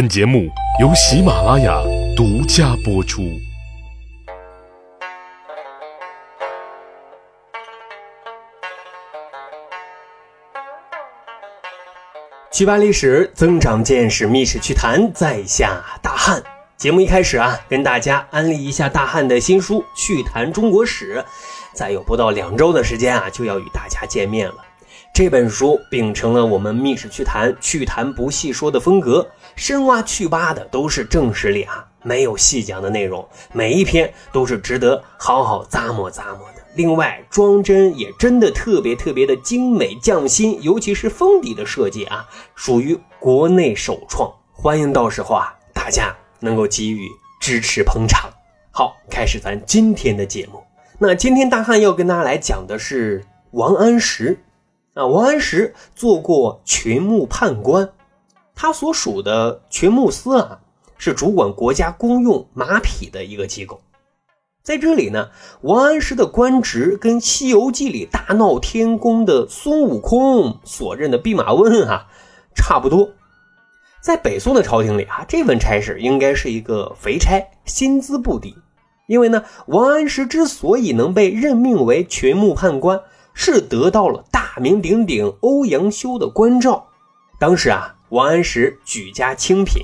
本节目由喜马拉雅独家播出。趣扒历史，增长见识，密史趣谈，在下大汉。节目一开始啊，跟大家安利一下大汉的新书《趣谈中国史》，再有不到两周的时间啊，就要与大家见面了。这本书秉承了我们密史趣谈、趣谈不细说的风格，深挖趣扒的都是正史里啊没有细讲的内容，每一篇都是值得好好咂摸咂摸的。另外，装帧也真的特别特别的精美匠心，尤其是封底的设计啊，属于国内首创。欢迎到时候啊，大家能够给予支持捧场。好，开始咱今天的节目。那今天大汉要跟大家来讲的是王安石。啊，王安石做过群牧判官，他所属的群牧司啊，是主管国家公用马匹的一个机构。在这里呢，王安石的官职跟《西游记》里大闹天宫的孙悟空所任的弼马温啊差不多。在北宋的朝廷里啊，这份差事应该是一个肥差，薪资不低。因为呢，王安石之所以能被任命为群牧判官。是得到了大名鼎鼎欧阳修的关照。当时啊，王安石举家清贫，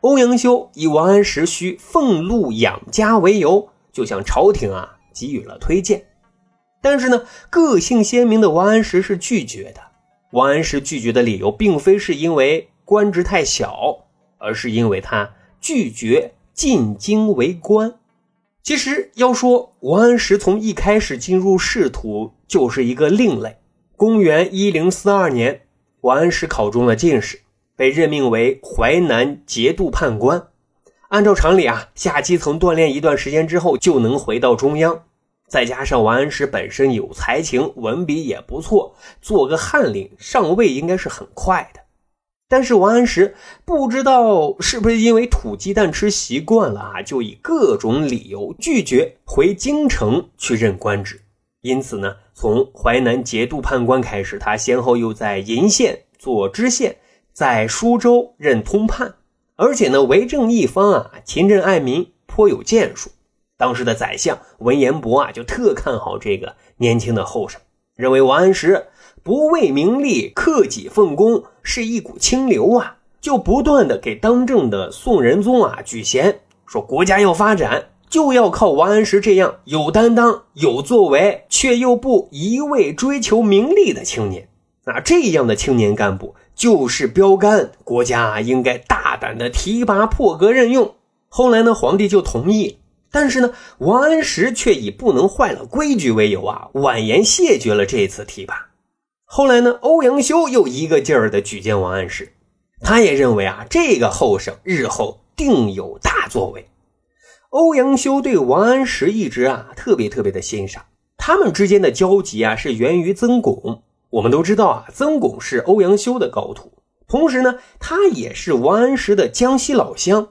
欧阳修以王安石需俸禄养家为由，就向朝廷啊给予了推荐。但是呢，个性鲜明的王安石是拒绝的。王安石拒绝的理由，并非是因为官职太小，而是因为他拒绝进京为官。其实要说王安石从一开始进入仕途就是一个另类。公元一零四二年，王安石考中了进士，被任命为淮南节度判官。按照常理啊，下基层锻炼一段时间之后就能回到中央。再加上王安石本身有才情，文笔也不错，做个翰林上位应该是很快的。但是王安石不知道是不是因为土鸡蛋吃习惯了啊，就以各种理由拒绝回京城去任官职。因此呢，从淮南节度判官开始，他先后又在鄞县做知县，在舒州任通判，而且呢，为政一方啊，勤政爱民，颇有建树。当时的宰相文彦博啊，就特看好这个年轻的后生，认为王安石。不为名利，克己奉公，是一股清流啊！就不断的给当政的宋仁宗啊举贤，说国家要发展，就要靠王安石这样有担当、有作为，却又不一味追求名利的青年。那这样的青年干部就是标杆，国家应该大胆的提拔破格任用。后来呢，皇帝就同意，但是呢，王安石却以不能坏了规矩为由啊，婉言谢绝了这次提拔。后来呢，欧阳修又一个劲儿的举荐王安石，他也认为啊，这个后生日后定有大作为。欧阳修对王安石一直啊特别特别的欣赏，他们之间的交集啊是源于曾巩。我们都知道啊，曾巩是欧阳修的高徒，同时呢，他也是王安石的江西老乡。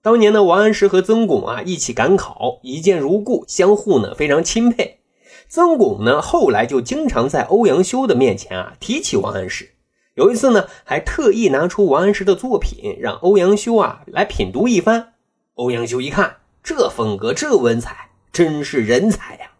当年呢，王安石和曾巩啊一起赶考，一见如故，相互呢非常钦佩。曾巩呢，后来就经常在欧阳修的面前啊提起王安石。有一次呢，还特意拿出王安石的作品，让欧阳修啊来品读一番。欧阳修一看，这风格，这文采，真是人才呀！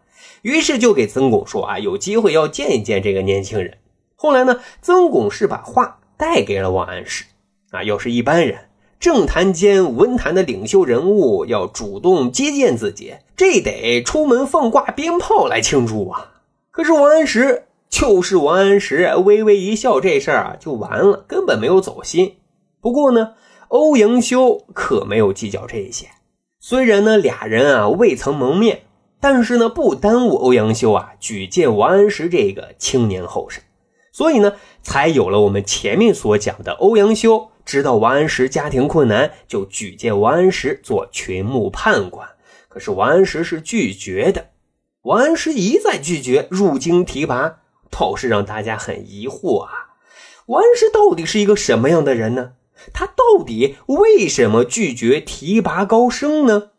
于是就给曾巩说啊，有机会要见一见这个年轻人。后来呢，曾巩是把话带给了王安石。啊，要是一般人。政坛间文坛的领袖人物要主动接见自己，这得出门放挂鞭炮来庆祝啊！可是王安石就是王安石，微微一笑，这事儿啊就完了，根本没有走心。不过呢，欧阳修可没有计较这些。虽然呢俩人啊未曾谋面，但是呢不耽误欧阳修啊举荐王安石这个青年后生，所以呢才有了我们前面所讲的欧阳修。知道王安石家庭困难，就举荐王安石做群牧判官。可是王安石是拒绝的。王安石一再拒绝入京提拔，倒是让大家很疑惑啊！王安石到底是一个什么样的人呢？他到底为什么拒绝提拔高升呢？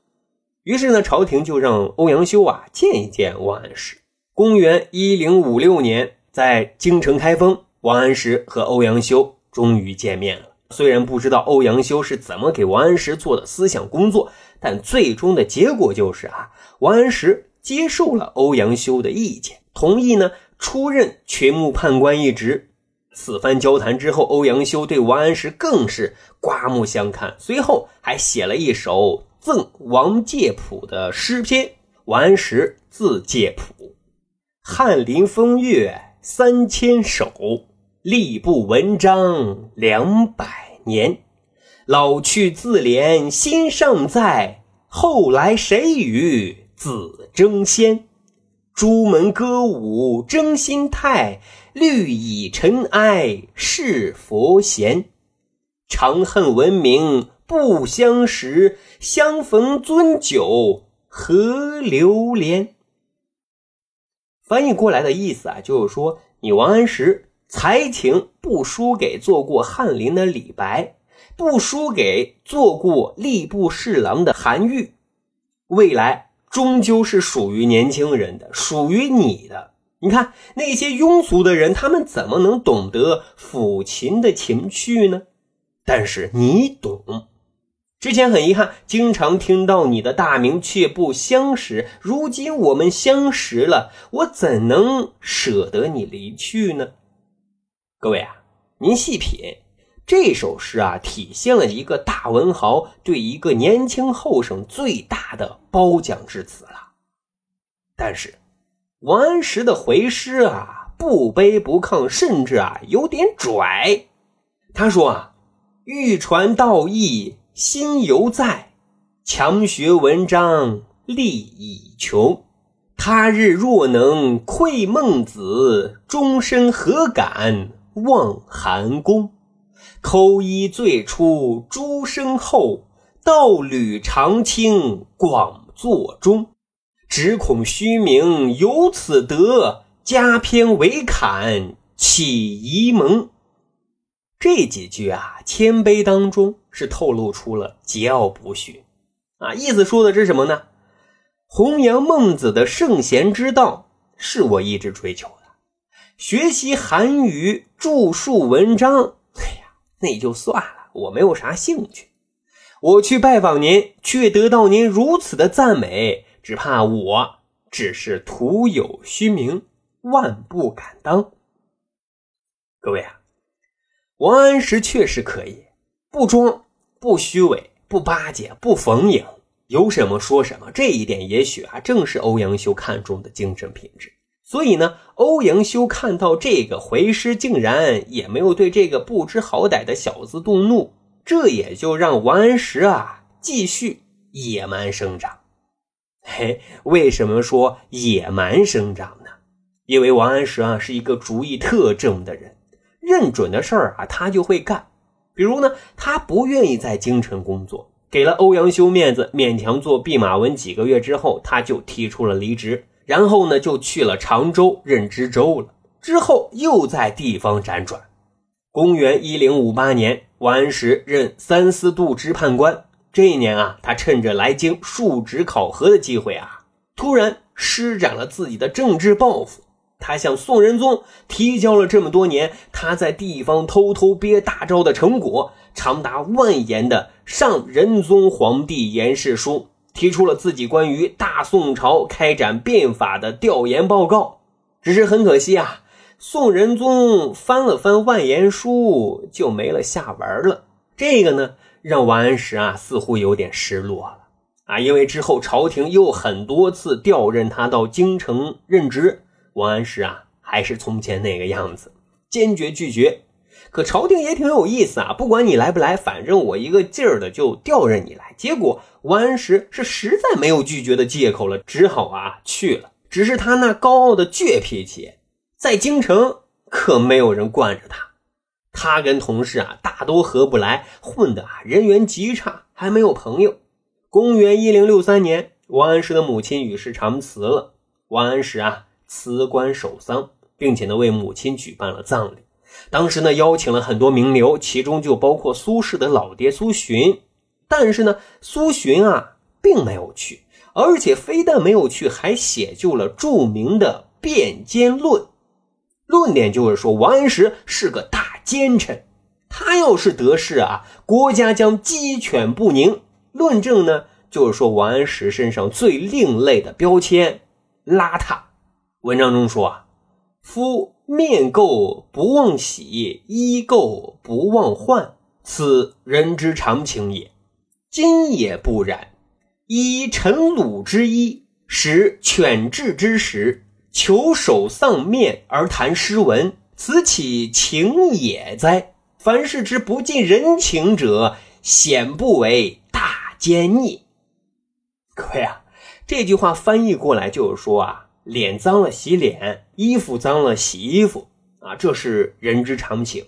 于是呢，朝廷就让欧阳修啊见一见王安石。公元一零五六年，在京城开封，王安石和欧阳修终于见面了。虽然不知道欧阳修是怎么给王安石做的思想工作，但最终的结果就是啊，王安石接受了欧阳修的意见，同意呢出任群牧判官一职。此番交谈之后，欧阳修对王安石更是刮目相看，随后还写了一首赠王介甫的诗篇。王安石字介甫，翰林风月三千首。吏部文章两百年，老去自怜心尚在，后来谁与子争先？朱门歌舞争心态，绿蚁尘埃是佛贤。长恨闻名不相识，相逢樽酒何留连？翻译过来的意思啊，就是说你王安石。才情不输给做过翰林的李白，不输给做过吏部侍郎的韩愈，未来终究是属于年轻人的，属于你的。你看那些庸俗的人，他们怎么能懂得抚琴的情趣呢？但是你懂。之前很遗憾，经常听到你的大名却不相识。如今我们相识了，我怎能舍得你离去呢？各位啊，您细品这首诗啊，体现了一个大文豪对一个年轻后生最大的褒奖之词了。但是王安石的回诗啊，不卑不亢，甚至啊有点拽。他说啊：“欲传道义心犹在，强学文章力已穷。他日若能窥孟子，终身何敢？”望寒宫，口一最初诸生后，道侣长青广作中。只恐虚名有此德，加篇为侃起疑蒙。这几句啊，谦卑当中是透露出了桀骜不驯啊，意思说的是什么呢？弘扬孟子的圣贤之道，是我一直追求。学习韩语著述文章，哎呀，那就算了，我没有啥兴趣。我去拜访您，却得到您如此的赞美，只怕我只是徒有虚名，万不敢当。各位啊，王安石确实可以，不装，不虚伪，不巴结，不逢迎，有什么说什么。这一点也许啊，正是欧阳修看重的精神品质。所以呢，欧阳修看到这个回师，竟然也没有对这个不知好歹的小子动怒，这也就让王安石啊继续野蛮生长。嘿，为什么说野蛮生长呢？因为王安石啊是一个主意特正的人，认准的事儿啊他就会干。比如呢，他不愿意在京城工作，给了欧阳修面子，勉强做弼马温几个月之后，他就提出了离职。然后呢，就去了常州任知州了。之后又在地方辗转。公元一零五八年，王安石任三司度支判官。这一年啊，他趁着来京述职考核的机会啊，突然施展了自己的政治抱负。他向宋仁宗提交了这么多年他在地方偷偷憋大招的成果，长达万言的《上仁宗皇帝言事书》。提出了自己关于大宋朝开展变法的调研报告，只是很可惜啊，宋仁宗翻了翻万言书就没了下文了。这个呢，让王安石啊似乎有点失落了啊，因为之后朝廷又很多次调任他到京城任职，王安石啊还是从前那个样子，坚决拒绝。可朝廷也挺有意思啊，不管你来不来，反正我一个劲儿的就调任你来。结果王安石是实在没有拒绝的借口了，只好啊去了。只是他那高傲的倔脾气，在京城可没有人惯着他。他跟同事啊大都合不来，混的啊人缘极差，还没有朋友。公元一零六三年，王安石的母亲与世长辞了，王安石啊辞官守丧，并且呢为母亲举办了葬礼。当时呢，邀请了很多名流，其中就包括苏轼的老爹苏洵。但是呢，苏洵啊，并没有去，而且非但没有去，还写就了著名的《辩奸论》。论点就是说，王安石是个大奸臣。他要是得势啊，国家将鸡犬不宁。论证呢，就是说王安石身上最另类的标签——邋遢。文章中说啊，夫面垢不忘洗，衣垢不忘换，此人之常情也。今也不然。依陈鲁之衣，使犬彘之时，求首丧面而谈诗文，此岂情也哉？凡事之不近人情者，显不为大奸孽。各位啊，这句话翻译过来就是说啊，脸脏了洗脸，衣服脏了洗衣服啊，这是人之常情。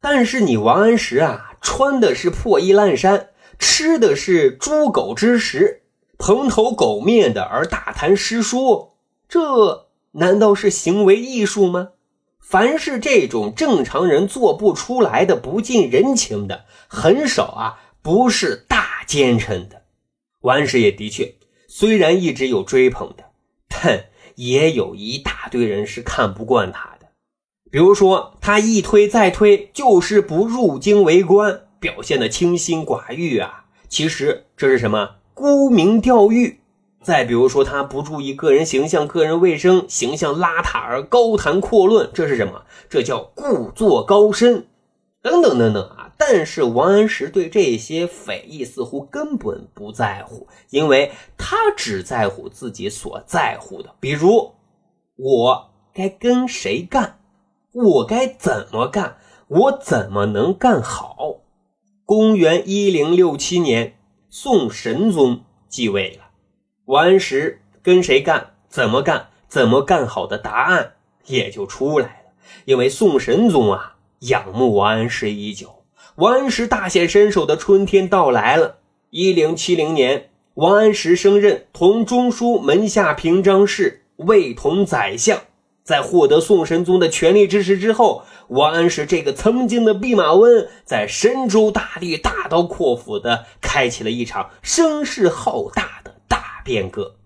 但是你王安石啊，穿的是破衣烂衫。吃的是猪狗之食，蓬头垢面的而大谈诗书，这难道是行为艺术吗？凡是这种正常人做不出来的不近人情的，很少啊，不是大奸臣的。王安石也的确，虽然一直有追捧的，但也有一大堆人是看不惯他的。比如说，他一推再推，就是不入京为官。表现的清心寡欲啊，其实这是什么？沽名钓誉。再比如说，他不注意个人形象、个人卫生，形象邋遢而高谈阔论，这是什么？这叫故作高深，等等等等啊！但是王安石对这些匪议似乎根本不在乎，因为他只在乎自己所在乎的，比如我该跟谁干，我该怎么干，我怎么能干好。公元一零六七年，宋神宗继位了。王安石跟谁干，怎么干，怎么干好的答案也就出来了。因为宋神宗啊，仰慕王安石已久。王安石大显身手的春天到来了。一零七零年，王安石升任同中书门下平章事，位同宰相。在获得宋神宗的全力支持之后，王安石这个曾经的弼马温，在神州大地大刀阔斧的开启了一场声势浩大的大变革，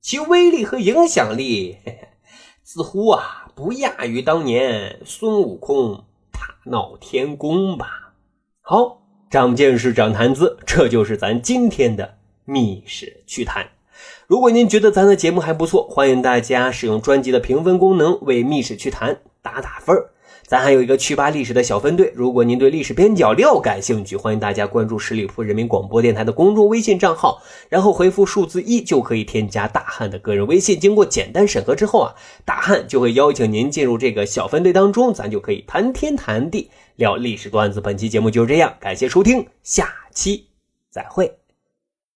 其威力和影响力 似乎啊不亚于当年孙悟空大闹天宫吧。好，长见识，长谈资，这就是咱今天的密室趣谈。如果您觉得咱的节目还不错，欢迎大家使用专辑的评分功能为《密室趣谈》打打分咱还有一个趣吧历史的小分队，如果您对历史边角料感兴趣，欢迎大家关注十里铺人民广播电台的公众微信账号，然后回复数字一就可以添加大汉的个人微信。经过简单审核之后啊，大汉就会邀请您进入这个小分队当中，咱就可以谈天谈地聊历史段子。本期节目就是这样，感谢收听，下期再会。